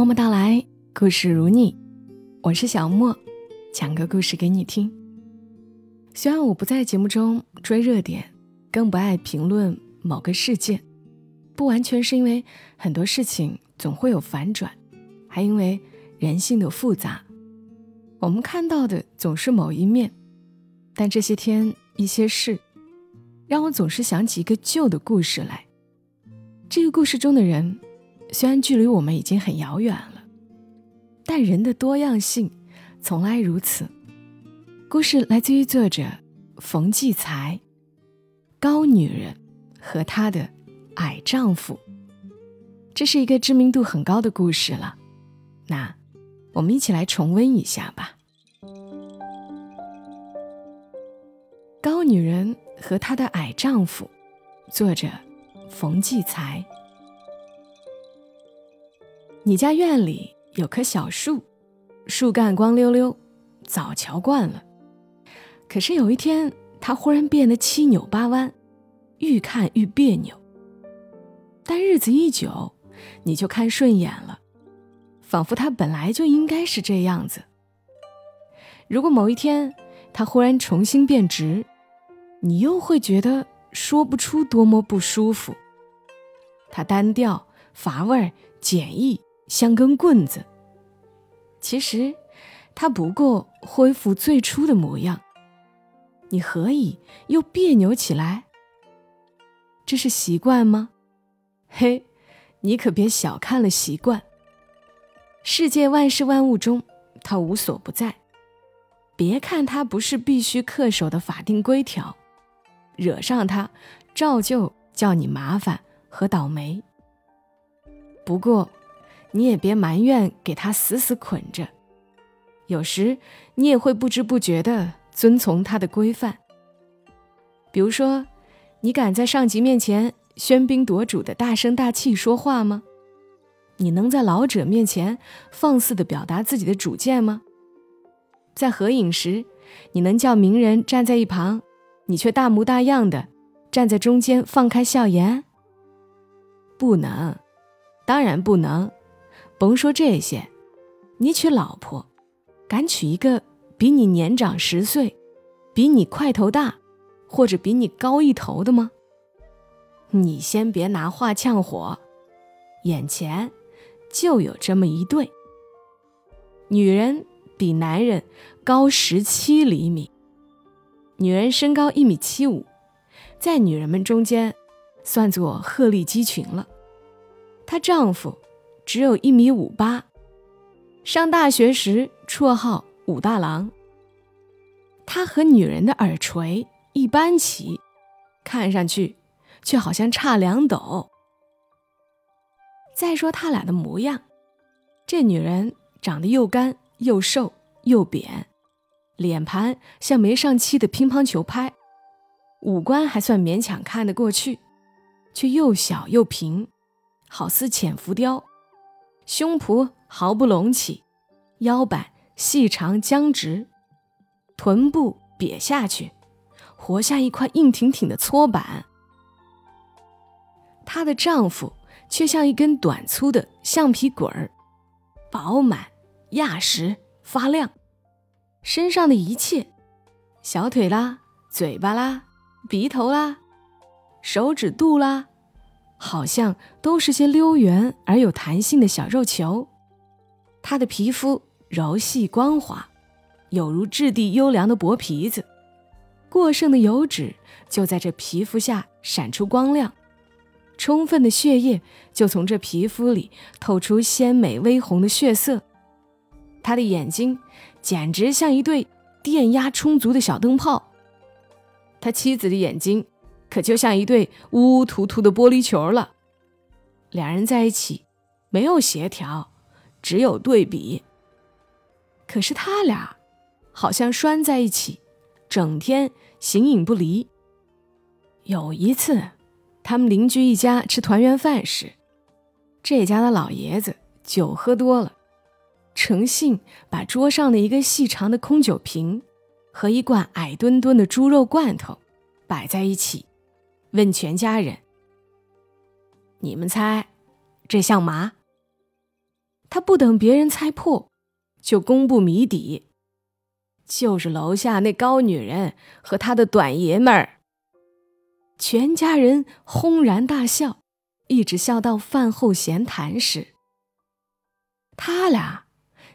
默默到来，故事如你，我是小莫，讲个故事给你听。虽然我不在节目中追热点，更不爱评论某个事件，不完全是因为很多事情总会有反转，还因为人性的复杂，我们看到的总是某一面。但这些天一些事，让我总是想起一个旧的故事来。这个故事中的人。虽然距离我们已经很遥远了，但人的多样性从来如此。故事来自于作者冯骥才，《高女人和她的矮丈夫》。这是一个知名度很高的故事了，那我们一起来重温一下吧。《高女人和她的矮丈夫》，作者冯骥才。你家院里有棵小树，树干光溜溜，早瞧惯了。可是有一天，它忽然变得七扭八弯，愈看愈别扭。但日子一久，你就看顺眼了，仿佛它本来就应该是这样子。如果某一天它忽然重新变直，你又会觉得说不出多么不舒服。它单调、乏味、简易。像根棍子。其实，它不过恢复最初的模样。你何以又别扭起来？这是习惯吗？嘿，你可别小看了习惯。世界万事万物中，它无所不在。别看它不是必须恪守的法定规条，惹上它，照旧叫你麻烦和倒霉。不过。你也别埋怨，给他死死捆着。有时你也会不知不觉地遵从他的规范。比如说，你敢在上级面前喧宾夺主的大声大气说话吗？你能在老者面前放肆地表达自己的主见吗？在合影时，你能叫名人站在一旁，你却大模大样的站在中间放开笑颜？不能，当然不能。甭说这些，你娶老婆，敢娶一个比你年长十岁、比你块头大，或者比你高一头的吗？你先别拿话呛火，眼前就有这么一对。女人比男人高十七厘米，女人身高一米七五，在女人们中间算作鹤立鸡群了。她丈夫。只有一米五八，上大学时绰号武大郎。他和女人的耳垂一般齐，看上去却好像差两斗。再说他俩的模样，这女人长得又干又瘦又扁，脸盘像没上漆的乒乓球拍，五官还算勉强看得过去，却又小又平，好似浅浮雕。胸脯毫不隆起，腰板细长僵直，臀部瘪下去，活像一块硬挺挺的搓板。她的丈夫却像一根短粗的橡皮滚儿，饱满、压实、发亮。身上的一切，小腿啦、嘴巴啦、鼻头啦、手指肚啦。好像都是些溜圆而有弹性的小肉球，他的皮肤柔细光滑，有如质地优良的薄皮子，过剩的油脂就在这皮肤下闪出光亮，充分的血液就从这皮肤里透出鲜美微红的血色。他的眼睛简直像一对电压充足的小灯泡，他妻子的眼睛。可就像一对乌乌突突的玻璃球了，两人在一起没有协调，只有对比。可是他俩好像拴在一起，整天形影不离。有一次，他们邻居一家吃团圆饭时，这家的老爷子酒喝多了，诚信把桌上的一个细长的空酒瓶和一罐矮墩墩的猪肉罐头摆在一起。问全家人：“你们猜，这像嘛？”他不等别人猜破，就公布谜底，就是楼下那高女人和他的短爷们儿。全家人轰然大笑，一直笑到饭后闲谈时。他俩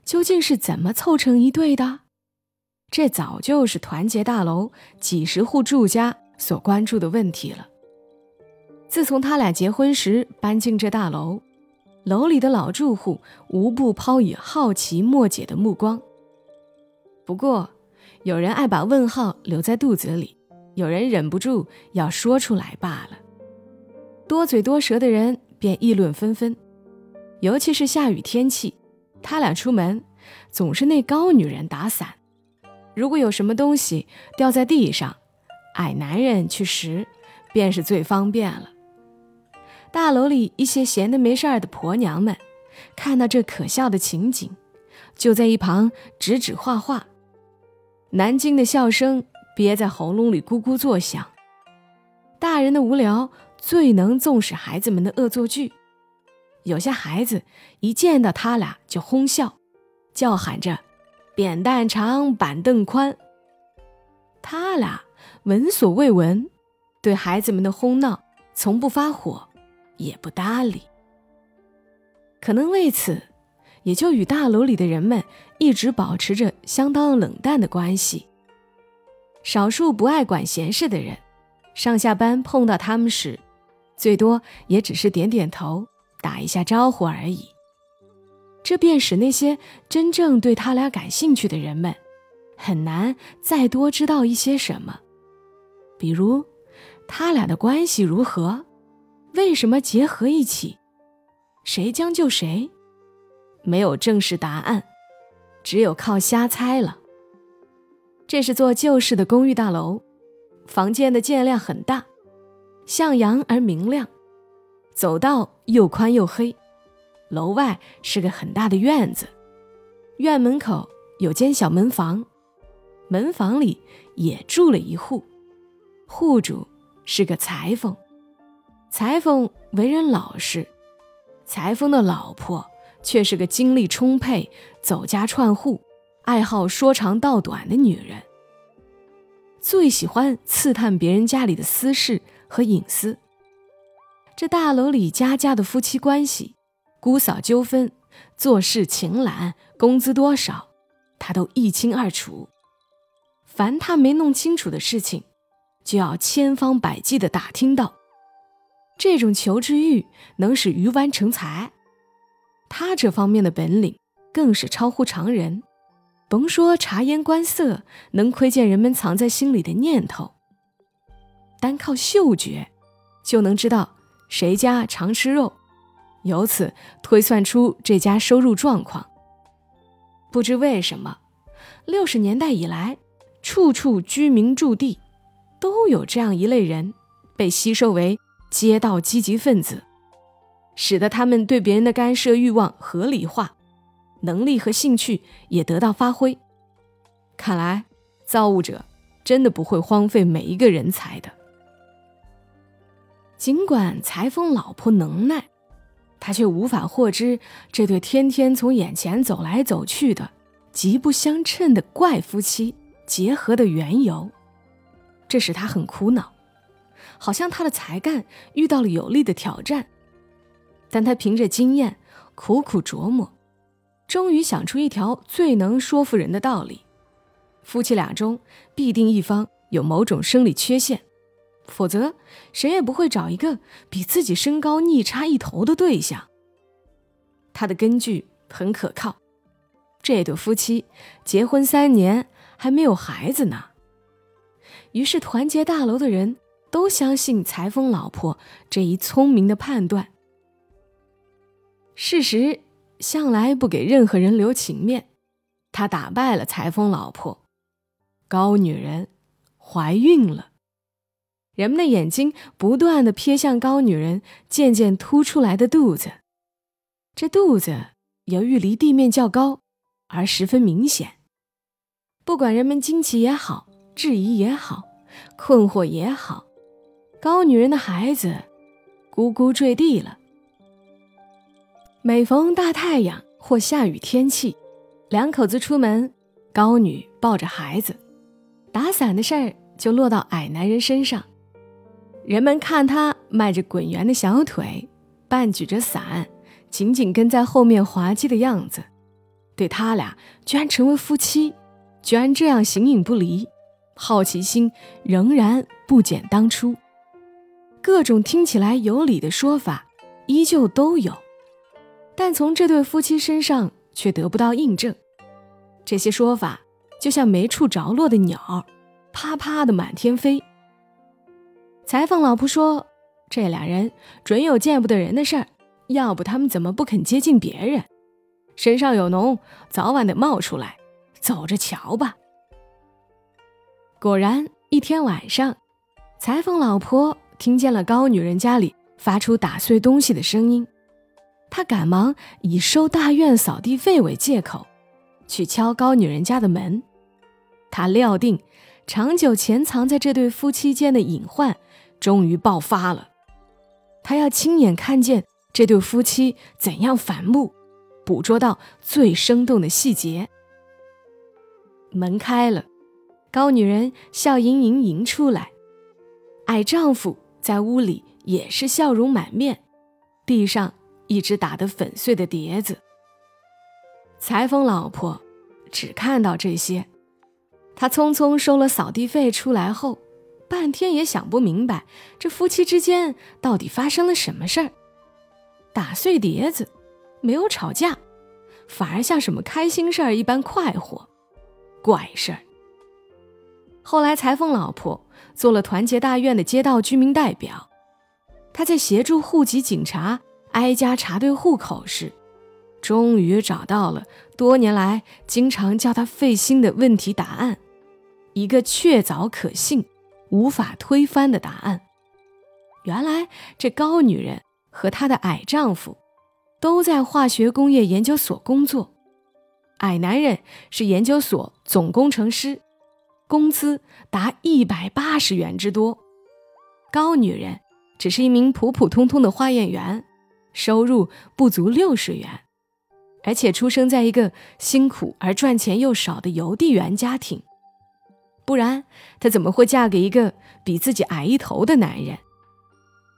究竟是怎么凑成一对的？这早就是团结大楼几十户住家所关注的问题了。自从他俩结婚时搬进这大楼，楼里的老住户无不抛以好奇莫解的目光。不过，有人爱把问号留在肚子里，有人忍不住要说出来罢了。多嘴多舌的人便议论纷纷，尤其是下雨天气，他俩出门总是那高女人打伞。如果有什么东西掉在地上，矮男人去拾，便是最方便了。大楼里一些闲的没事儿的婆娘们，看到这可笑的情景，就在一旁指指画画，南京的笑声憋在喉咙里咕咕作响。大人的无聊最能纵使孩子们的恶作剧，有些孩子一见到他俩就哄笑，叫喊着。扁担长，板凳宽。他俩闻所未闻，对孩子们的哄闹从不发火，也不搭理。可能为此，也就与大楼里的人们一直保持着相当冷淡的关系。少数不爱管闲事的人，上下班碰到他们时，最多也只是点点头，打一下招呼而已。这便使那些真正对他俩感兴趣的人们，很难再多知道一些什么，比如他俩的关系如何，为什么结合一起，谁将就谁，没有正式答案，只有靠瞎猜了。这是座旧式的公寓大楼，房间的间量很大，向阳而明亮，走道又宽又黑。楼外是个很大的院子，院门口有间小门房，门房里也住了一户，户主是个裁缝，裁缝为人老实，裁缝的老婆却是个精力充沛、走家串户、爱好说长道短的女人，最喜欢刺探别人家里的私事和隐私。这大楼里家家的夫妻关系。姑嫂纠纷、做事勤懒、工资多少，他都一清二楚。凡他没弄清楚的事情，就要千方百计的打听到。这种求知欲能使鱼丸成才，他这方面的本领更是超乎常人。甭说察言观色，能窥见人们藏在心里的念头，单靠嗅觉，就能知道谁家常吃肉。由此推算出这家收入状况。不知为什么，六十年代以来，处处居民驻地都有这样一类人，被吸收为街道积极分子，使得他们对别人的干涉欲望合理化，能力和兴趣也得到发挥。看来，造物者真的不会荒废每一个人才的。尽管裁缝老婆能耐。他却无法获知这对天天从眼前走来走去的极不相称的怪夫妻结合的缘由，这使他很苦恼，好像他的才干遇到了有力的挑战。但他凭着经验苦苦琢磨，终于想出一条最能说服人的道理：夫妻俩中必定一方有某种生理缺陷。否则，谁也不会找一个比自己身高逆差一头的对象。他的根据很可靠，这对夫妻结婚三年还没有孩子呢。于是，团结大楼的人都相信裁缝老婆这一聪明的判断。事实向来不给任何人留情面，他打败了裁缝老婆，高女人怀孕了。人们的眼睛不断的瞥向高女人渐渐凸出来的肚子，这肚子由于离地面较高，而十分明显。不管人们惊奇也好，质疑也好，困惑也好，高女人的孩子咕咕坠地了。每逢大太阳或下雨天气，两口子出门，高女抱着孩子，打伞的事儿就落到矮男人身上。人们看他迈着滚圆的小腿，半举着伞，紧紧跟在后面滑稽的样子，对他俩居然成为夫妻，居然这样形影不离，好奇心仍然不减当初。各种听起来有理的说法，依旧都有。但从这对夫妻身上却得不到印证，这些说法就像没处着落的鸟，啪啪的满天飞。裁缝老婆说：“这俩人准有见不得人的事儿，要不他们怎么不肯接近别人？身上有脓，早晚得冒出来，走着瞧吧。”果然，一天晚上，裁缝老婆听见了高女人家里发出打碎东西的声音。她赶忙以收大院扫地费为借口，去敲高女人家的门。他料定，长久潜藏在这对夫妻间的隐患终于爆发了。他要亲眼看见这对夫妻怎样反目，捕捉到最生动的细节。门开了，高女人笑盈盈迎出来，矮丈夫在屋里也是笑容满面，地上。一只打得粉碎的碟子。裁缝老婆只看到这些，她匆匆收了扫地费出来后，半天也想不明白这夫妻之间到底发生了什么事儿。打碎碟子，没有吵架，反而像什么开心事儿一般快活，怪事儿。后来裁缝老婆做了团结大院的街道居民代表，她在协助户籍警察。挨家查对户口时，终于找到了多年来经常叫他费心的问题答案，一个确凿可信、无法推翻的答案。原来这高女人和她的矮丈夫都在化学工业研究所工作，矮男人是研究所总工程师，工资达一百八十元之多，高女人只是一名普普通通的化验员。收入不足六十元，而且出生在一个辛苦而赚钱又少的邮递员家庭，不然她怎么会嫁给一个比自己矮一头的男人？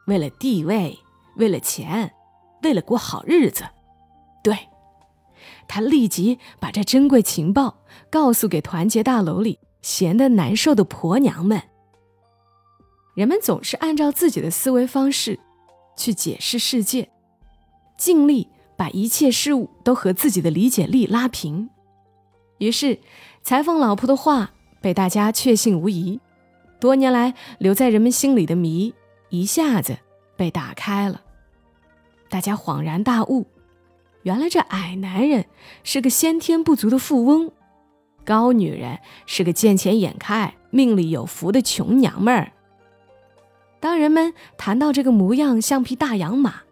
为了地位，为了钱，为了过好日子，对，她立即把这珍贵情报告诉给团结大楼里闲得难受的婆娘们。人们总是按照自己的思维方式去解释世界。尽力把一切事物都和自己的理解力拉平，于是裁缝老婆的话被大家确信无疑。多年来留在人们心里的谜一下子被打开了，大家恍然大悟：原来这矮男人是个先天不足的富翁，高女人是个见钱眼开、命里有福的穷娘们儿。当人们谈到这个模样像匹大洋马。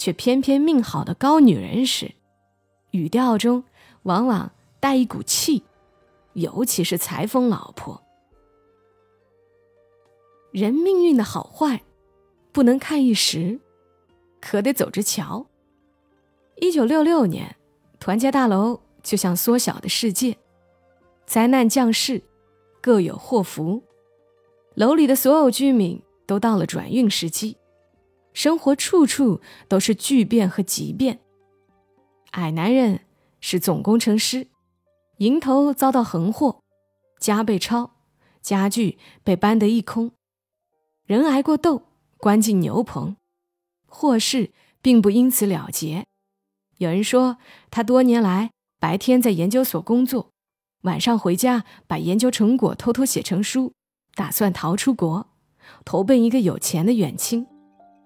却偏偏命好的高女人时，语调中往往带一股气，尤其是裁缝老婆。人命运的好坏，不能看一时，可得走着瞧。一九六六年，团结大楼就像缩小的世界，灾难降世，各有祸福，楼里的所有居民都到了转运时期。生活处处都是巨变和急变。矮男人是总工程师，迎头遭到横祸，家被抄，家具被搬得一空，人挨过斗，关进牛棚，祸事并不因此了结。有人说，他多年来白天在研究所工作，晚上回家把研究成果偷偷写成书，打算逃出国，投奔一个有钱的远亲。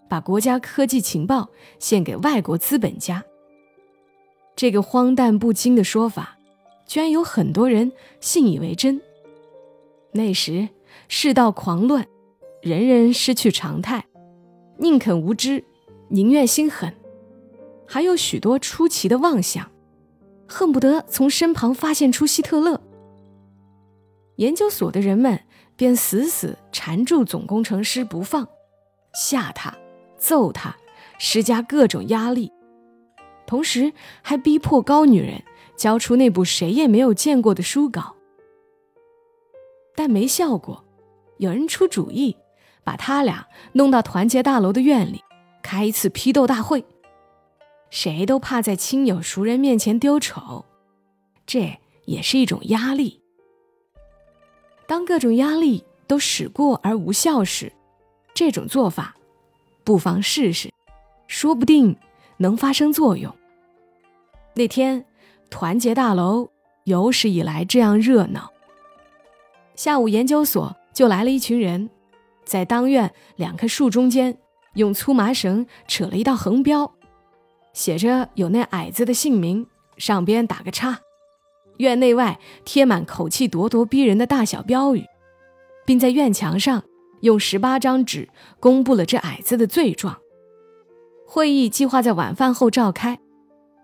把国家科技情报献给外国资本家，这个荒诞不经的说法，居然有很多人信以为真。那时世道狂乱，人人失去常态，宁肯无知，宁愿心狠，还有许多出奇的妄想，恨不得从身旁发现出希特勒。研究所的人们便死死缠住总工程师不放，吓他。揍他，施加各种压力，同时还逼迫高女人交出那部谁也没有见过的书稿。但没效果，有人出主意，把他俩弄到团结大楼的院里，开一次批斗大会。谁都怕在亲友熟人面前丢丑，这也是一种压力。当各种压力都使过而无效时，这种做法不妨试试，说不定能发生作用。那天，团结大楼有史以来这样热闹。下午，研究所就来了一群人，在当院两棵树中间，用粗麻绳扯了一道横标，写着有那矮子的姓名，上边打个叉。院内外贴满口气咄咄逼人的大小标语，并在院墙上用十八张纸公布了这矮子的罪状。会议计划在晚饭后召开，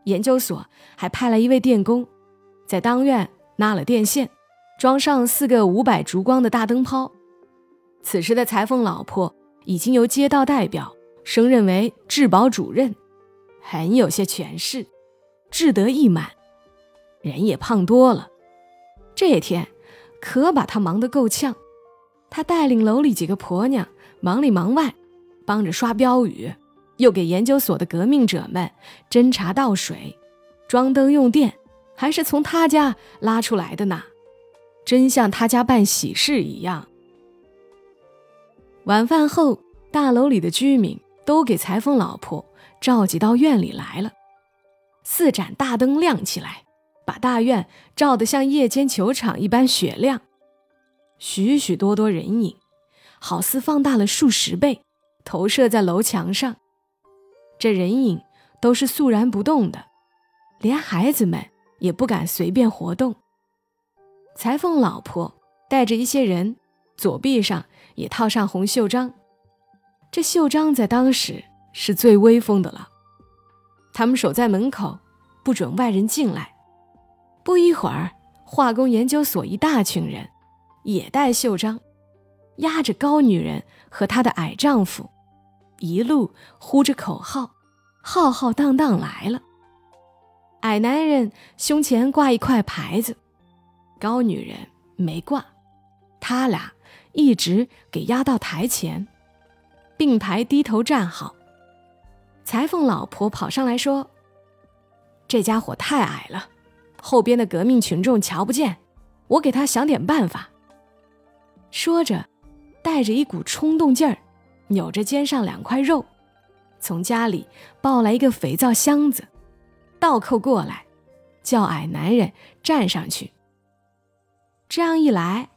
研究所还派来一位电工，在当院拉了电线。装上四个五百烛光的大灯泡。此时的裁缝老婆已经由街道代表升任为质保主任，很有些权势，志得意满，人也胖多了。这天可把他忙得够呛。他带领楼里几个婆娘忙里忙外，帮着刷标语，又给研究所的革命者们斟茶倒水，装灯用电，还是从他家拉出来的呢。真像他家办喜事一样。晚饭后，大楼里的居民都给裁缝老婆召集到院里来了。四盏大灯亮起来，把大院照得像夜间球场一般雪亮。许许多多人影，好似放大了数十倍，投射在楼墙上。这人影都是肃然不动的，连孩子们也不敢随便活动。裁缝老婆带着一些人，左臂上也套上红袖章。这袖章在当时是最威风的了。他们守在门口，不准外人进来。不一会儿，化工研究所一大群人也带袖章，压着高女人和她的矮丈夫，一路呼着口号，浩浩荡荡来了。矮男人胸前挂一块牌子。高女人没挂，他俩一直给压到台前，并排低头站好。裁缝老婆跑上来说：“这家伙太矮了，后边的革命群众瞧不见，我给他想点办法。”说着，带着一股冲动劲儿，扭着肩上两块肉，从家里抱来一个肥皂箱子，倒扣过来，叫矮男人站上去。这样一来，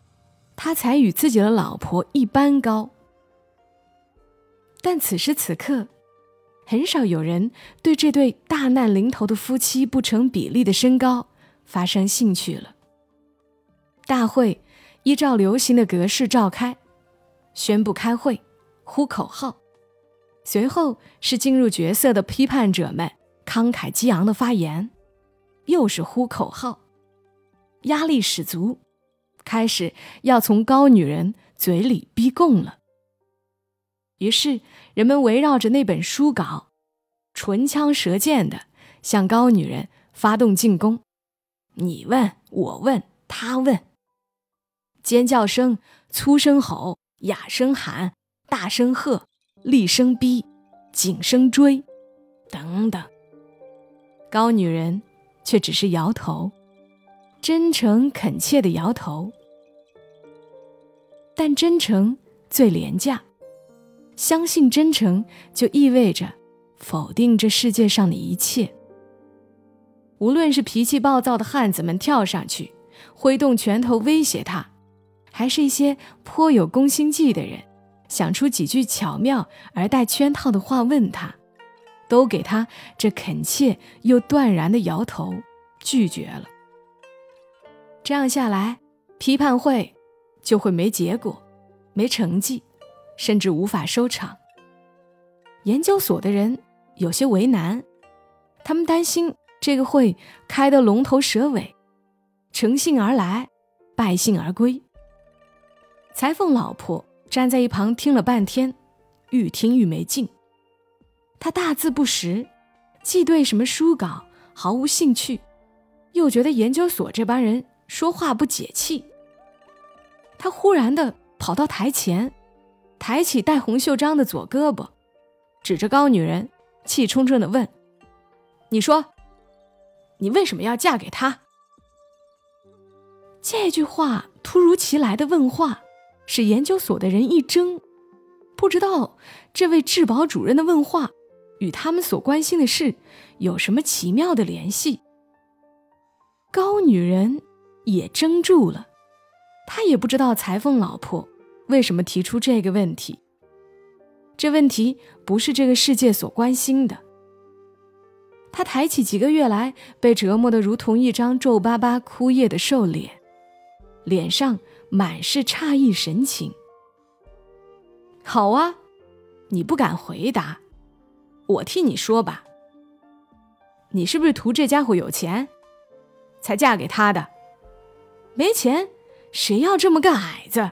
他才与自己的老婆一般高。但此时此刻，很少有人对这对大难临头的夫妻不成比例的身高发生兴趣了。大会依照流行的格式召开，宣布开会，呼口号，随后是进入角色的批判者们慷慨激昂的发言，又是呼口号，压力十足。开始要从高女人嘴里逼供了。于是人们围绕着那本书稿，唇枪舌剑的向高女人发动进攻。你问我问他问，尖叫声、粗声吼、哑声喊、大声喝、厉声逼、紧声追，等等。高女人却只是摇头。真诚恳切的摇头，但真诚最廉价。相信真诚，就意味着否定这世界上的一切。无论是脾气暴躁的汉子们跳上去，挥动拳头威胁他，还是一些颇有攻心计的人，想出几句巧妙而带圈套的话问他，都给他这恳切又断然的摇头，拒绝了。这样下来，批判会就会没结果、没成绩，甚至无法收场。研究所的人有些为难，他们担心这个会开得龙头蛇尾，乘兴而来，败兴而归。裁缝老婆站在一旁听了半天，愈听愈没劲。她大字不识，既对什么书稿毫无兴趣，又觉得研究所这帮人说话不解气。他忽然的跑到台前，抬起戴红袖章的左胳膊，指着高女人，气冲冲的问：“你说，你为什么要嫁给他？”这句话突如其来的问话，使研究所的人一怔，不知道这位质保主任的问话与他们所关心的事有什么奇妙的联系。高女人也怔住了，她也不知道裁缝老婆为什么提出这个问题。这问题不是这个世界所关心的。他抬起几个月来被折磨得如同一张皱巴巴枯叶的瘦脸。脸上满是诧异神情。好啊，你不敢回答，我替你说吧。你是不是图这家伙有钱，才嫁给他的？没钱，谁要这么个矮子？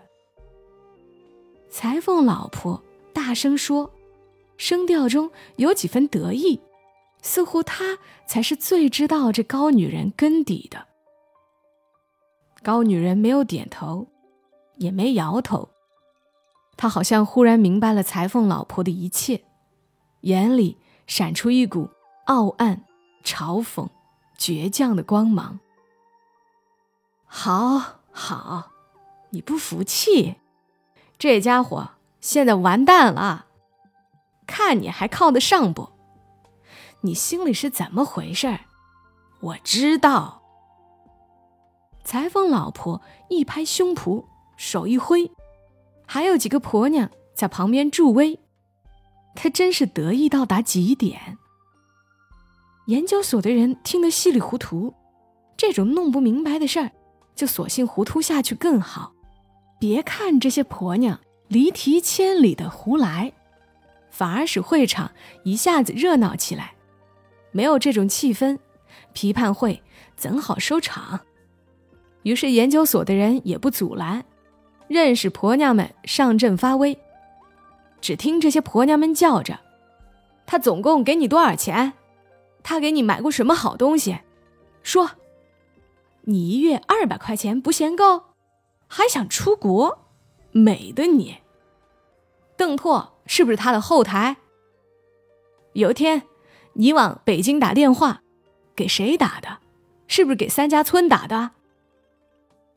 裁缝老婆大声说，声调中有几分得意，似乎她才是最知道这高女人根底的。高女人没有点头，也没摇头，她好像忽然明白了裁缝老婆的一切，眼里闪出一股傲岸、嘲讽、倔强的光芒。好好，你不服气？这家伙现在完蛋了，看你还靠得上不？你心里是怎么回事？我知道。裁缝老婆一拍胸脯，手一挥，还有几个婆娘在旁边助威，她真是得意到达极点。研究所的人听得稀里糊涂，这种弄不明白的事儿，就索性糊涂下去更好。别看这些婆娘离题千里的胡来，反而使会场一下子热闹起来。没有这种气氛，批判会怎好收场？于是研究所的人也不阻拦，认识婆娘们上阵发威。只听这些婆娘们叫着：“他总共给你多少钱？他给你买过什么好东西？说，你一月二百块钱不嫌够，还想出国？美的你！邓拓是不是他的后台？有一天，你往北京打电话，给谁打的？是不是给三家村打的？”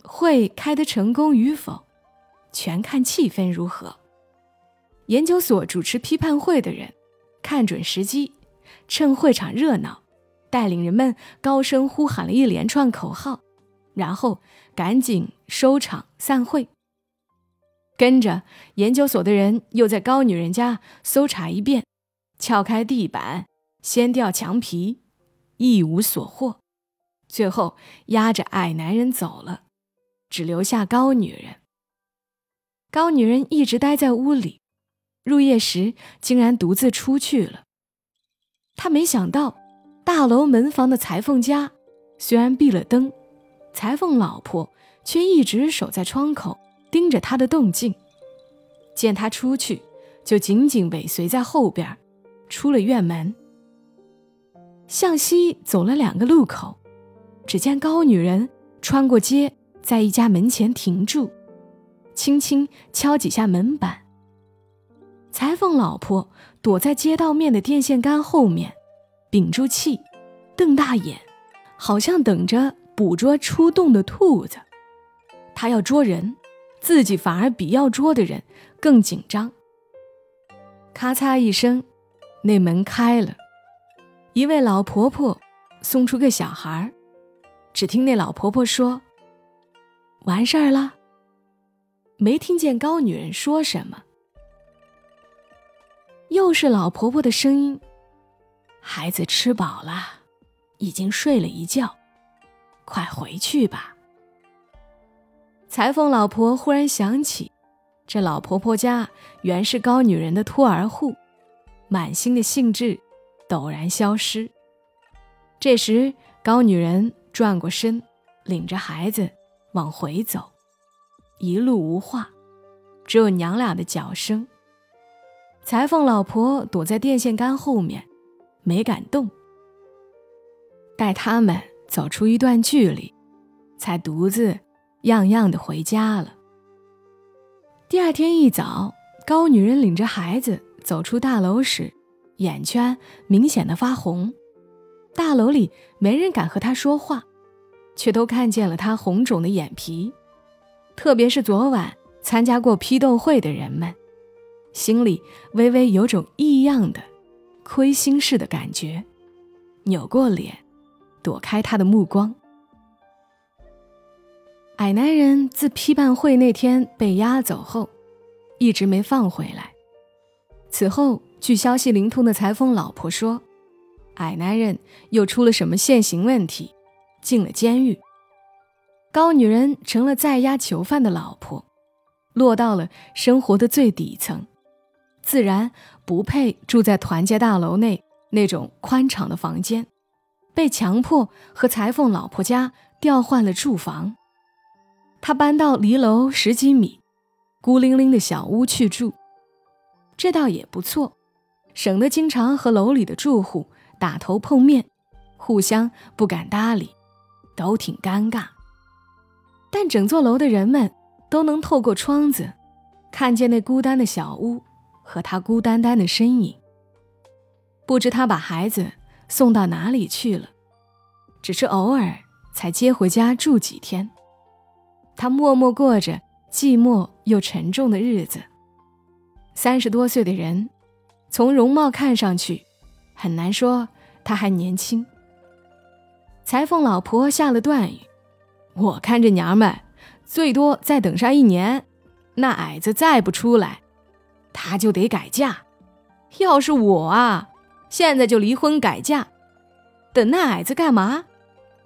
会开得成功与否，全看气氛如何。研究所主持批判会的人，看准时机，趁会场热闹，带领人们高声呼喊了一连串口号，然后赶紧收场散会。跟着研究所的人又在高女人家搜查一遍，撬开地板，掀掉墙皮，一无所获，最后押着矮男人走了。只留下高女人。高女人一直待在屋里，入夜时竟然独自出去了。她没想到，大楼门房的裁缝家虽然闭了灯，裁缝老婆却一直守在窗口，盯着他的动静。见他出去，就紧紧尾随在后边，出了院门，向西走了两个路口，只见高女人穿过街。在一家门前停住，轻轻敲几下门板。裁缝老婆躲在街道面的电线杆后面，屏住气，瞪大眼，好像等着捕捉出洞的兔子。他要捉人，自己反而比要捉的人更紧张。咔嚓一声，那门开了，一位老婆婆送出个小孩只听那老婆婆说。完事儿了。没听见高女人说什么，又是老婆婆的声音：“孩子吃饱了，已经睡了一觉，快回去吧。”裁缝老婆忽然想起，这老婆婆家原是高女人的托儿户，满心的兴致陡然消失。这时，高女人转过身，领着孩子。往回走，一路无话，只有娘俩的脚声。裁缝老婆躲在电线杆后面，没敢动，待他们走出一段距离，才独自样样的回家了。第二天一早，高女人领着孩子走出大楼时，眼圈明显的发红。大楼里没人敢和她说话，却都看见了她红肿的眼皮。特别是昨晚参加过批斗会的人们，心里微微有种异样的、亏心事的感觉，扭过脸，躲开他的目光。矮男人自批判会那天被押走后，一直没放回来。此后，据消息灵通的裁缝老婆说，矮男人又出了什么现行问题，进了监狱。高女人成了在押囚犯的老婆，落到了生活的最底层，自然不配住在团结大楼内那种宽敞的房间，被强迫和裁缝老婆家调换了住房。他搬到离楼十几米、孤零零的小屋去住，这倒也不错，省得经常和楼里的住户打头碰面，互相不敢搭理，都挺尴尬。但整座楼的人们都能透过窗子，看见那孤单的小屋和他孤单单的身影。不知他把孩子送到哪里去了，只是偶尔才接回家住几天。他默默过着寂寞又沉重的日子。三十多岁的人，从容貌看上去，很难说他还年轻。裁缝老婆下了断语。我看这娘们，最多再等上一年，那矮子再不出来，她就得改嫁。要是我啊，现在就离婚改嫁。等那矮子干嘛？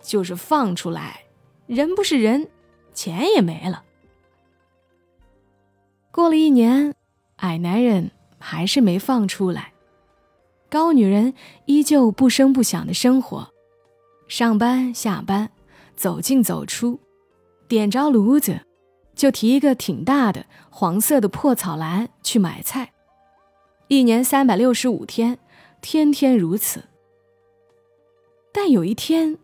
就是放出来，人不是人，钱也没了。过了一年，矮男人还是没放出来，高女人依旧不声不响的生活，上班下班。走进走出，点着炉子，就提一个挺大的黄色的破草篮去买菜。一年三百六十五天，天天如此。但有一天，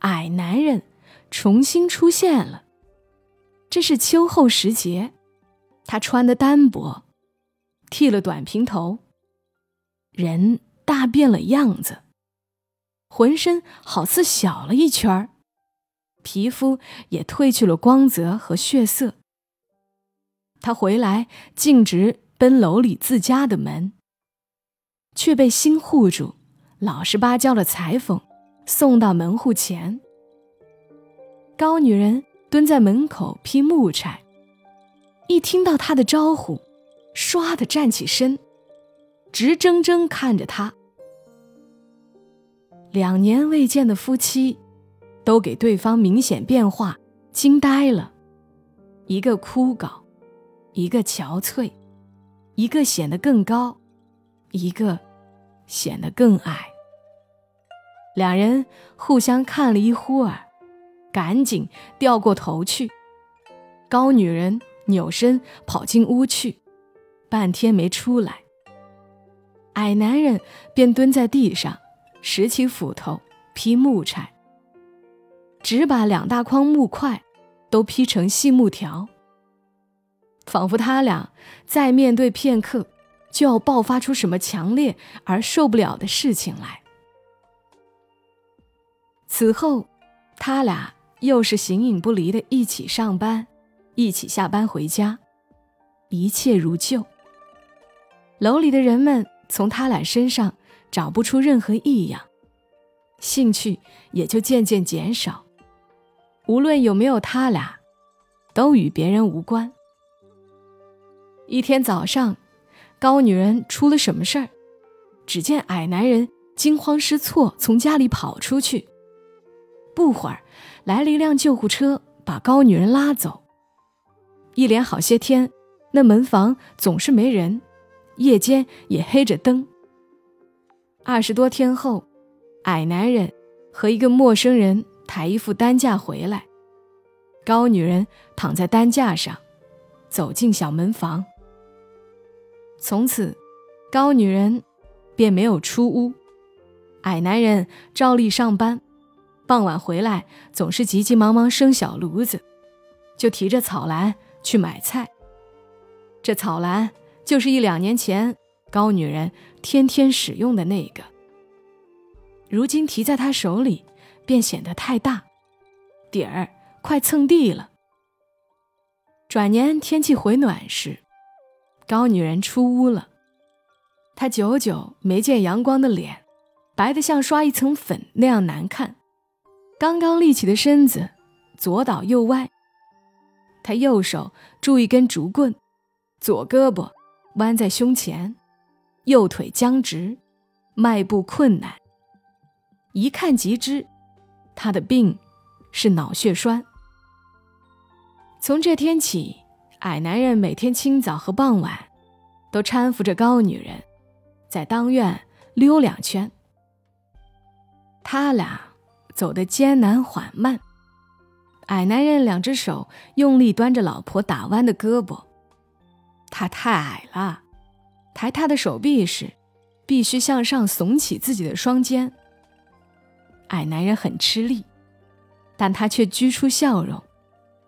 矮男人重新出现了。这是秋后时节，他穿的单薄，剃了短平头，人大变了样子，浑身好似小了一圈儿。皮肤也褪去了光泽和血色。他回来，径直奔楼里自家的门，却被新户主老实巴交的裁缝送到门户前。高女人蹲在门口劈木柴，一听到他的招呼，唰的站起身，直怔怔看着他。两年未见的夫妻。都给对方明显变化惊呆了，一个枯槁，一个憔悴，一个显得更高，一个显得更矮。两人互相看了一会儿，赶紧掉过头去。高女人扭身跑进屋去，半天没出来。矮男人便蹲在地上，拾起斧头劈木柴。只把两大筐木块都劈成细木条，仿佛他俩再面对片刻，就要爆发出什么强烈而受不了的事情来。此后，他俩又是形影不离的一起上班，一起下班回家，一切如旧。楼里的人们从他俩身上找不出任何异样，兴趣也就渐渐减少。无论有没有他俩，都与别人无关。一天早上，高女人出了什么事儿？只见矮男人惊慌失措从家里跑出去，不会儿来了一辆救护车，把高女人拉走。一连好些天，那门房总是没人，夜间也黑着灯。二十多天后，矮男人和一个陌生人。抬一副担架回来，高女人躺在担架上，走进小门房。从此，高女人便没有出屋，矮男人照例上班，傍晚回来总是急急忙忙生小炉子，就提着草篮去买菜。这草篮就是一两年前高女人天天使用的那个，如今提在她手里便显得太大，底儿快蹭地了。转年天气回暖时，高女人出屋了，她久久没见阳光的脸，白得像刷一层粉那样难看。刚刚立起的身子左倒右歪，她右手拄一根竹棍。左胳膊弯在胸前，右腿僵直，迈步困难。一看即知，他的病是脑血栓。从这天起，矮男人每天清早和傍晚，都搀扶着高女人，在当院溜两圈。他俩走得艰难缓慢，矮男人两只手用力端着老婆打弯的胳膊。他太矮了，抬他的手臂时，必须向上耸起自己的双肩。矮男人很吃力，但他却居出笑容，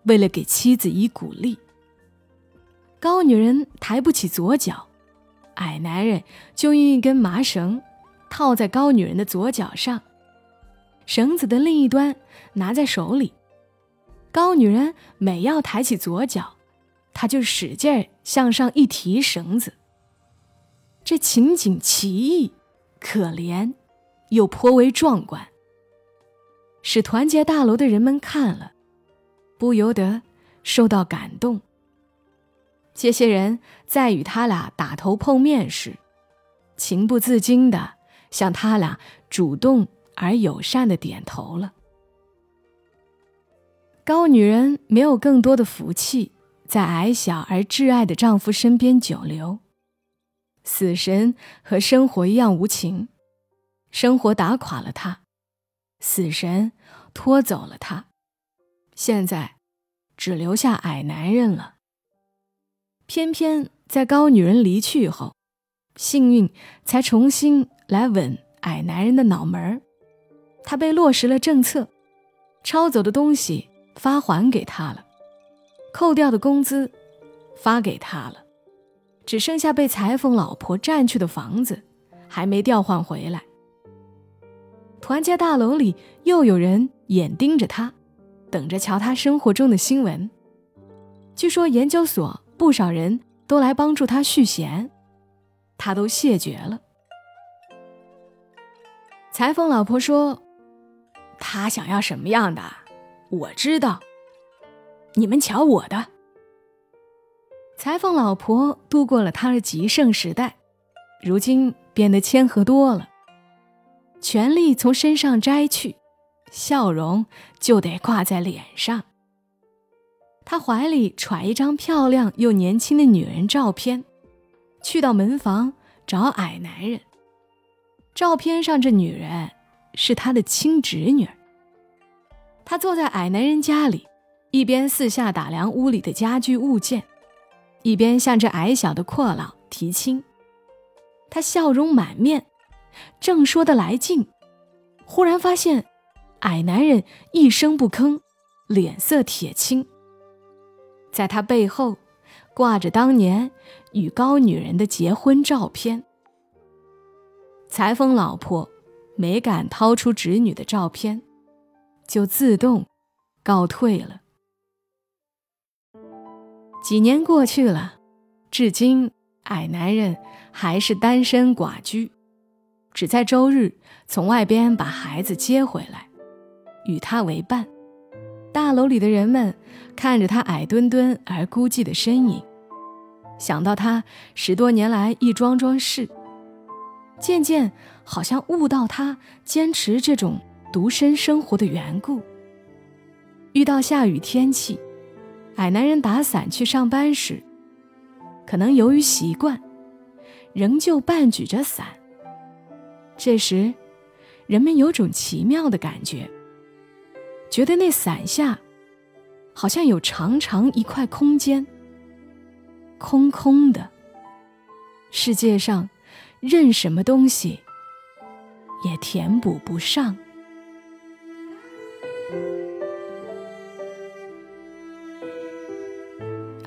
为了给妻子以鼓励。高女人抬不起左脚，矮男人就用一根麻绳套在高女人的左脚上，绳子的另一端拿在手里。高女人每要抬起左脚。他就使劲向上一提绳子，这情景奇异、可怜，又颇为壮观，使团结大楼的人们看了，不由得受到感动。这些人在与他俩打头碰面时，情不自禁的向他俩主动而友善的点头了。高女人没有更多的福气。在矮小而挚爱的丈夫身边久留，死神和生活一样无情，生活打垮了她，死神拖走了她，现在只留下矮男人了。偏偏在高女人离去后，幸运才重新来吻矮男人的脑门儿，他被落实了政策，抄走的东西发还给他了。扣掉的工资发给他了，只剩下被裁缝老婆占去的房子还没调换回来。团结大楼里又有人眼盯着他，等着瞧他生活中的新闻。据说研究所不少人都来帮助他续弦，他都谢绝了。裁缝老婆说：“他想要什么样的，我知道。”你们瞧我的，裁缝老婆度过了她的极盛时代，如今变得谦和多了。权力从身上摘去，笑容就得挂在脸上。他怀里揣一张漂亮又年轻的女人照片，去到门房找矮男人。照片上这女人是他的亲侄女。他坐在矮男人家里。一边四下打量屋里的家具物件，一边向这矮小的阔老提亲。他笑容满面，正说得来劲，忽然发现矮男人一声不吭，脸色铁青。在他背后挂着当年与高女人的结婚照片。裁缝老婆没敢掏出侄女的照片，就自动告退了。几年过去了，至今矮男人还是单身寡居，只在周日从外边把孩子接回来，与他为伴。大楼里的人们看着他矮墩墩而孤寂的身影，想到他十多年来一桩桩事，渐渐好像悟到他坚持这种独身生活的缘故。遇到下雨天气。矮男人打伞去上班时，可能由于习惯，仍旧半举着伞。这时，人们有种奇妙的感觉，觉得那伞下好像有长长一块空间。空空的世界上任什么东西也填补不上。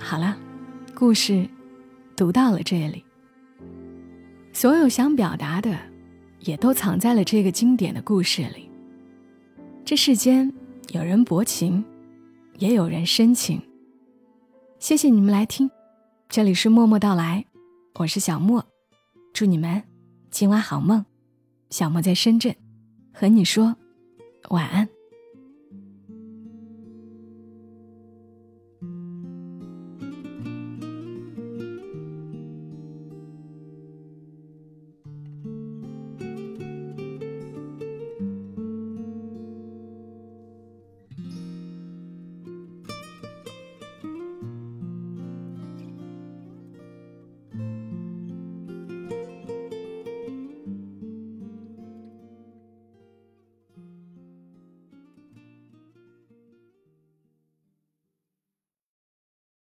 好了故事读到了这里。所有想表达的也都藏在了这个经典的故事里。这世间有人薄情也有人深情。谢谢你们来听，这里是默默到来，我是小莫，祝你们今晚好梦。小莫在深圳，和你说晚安。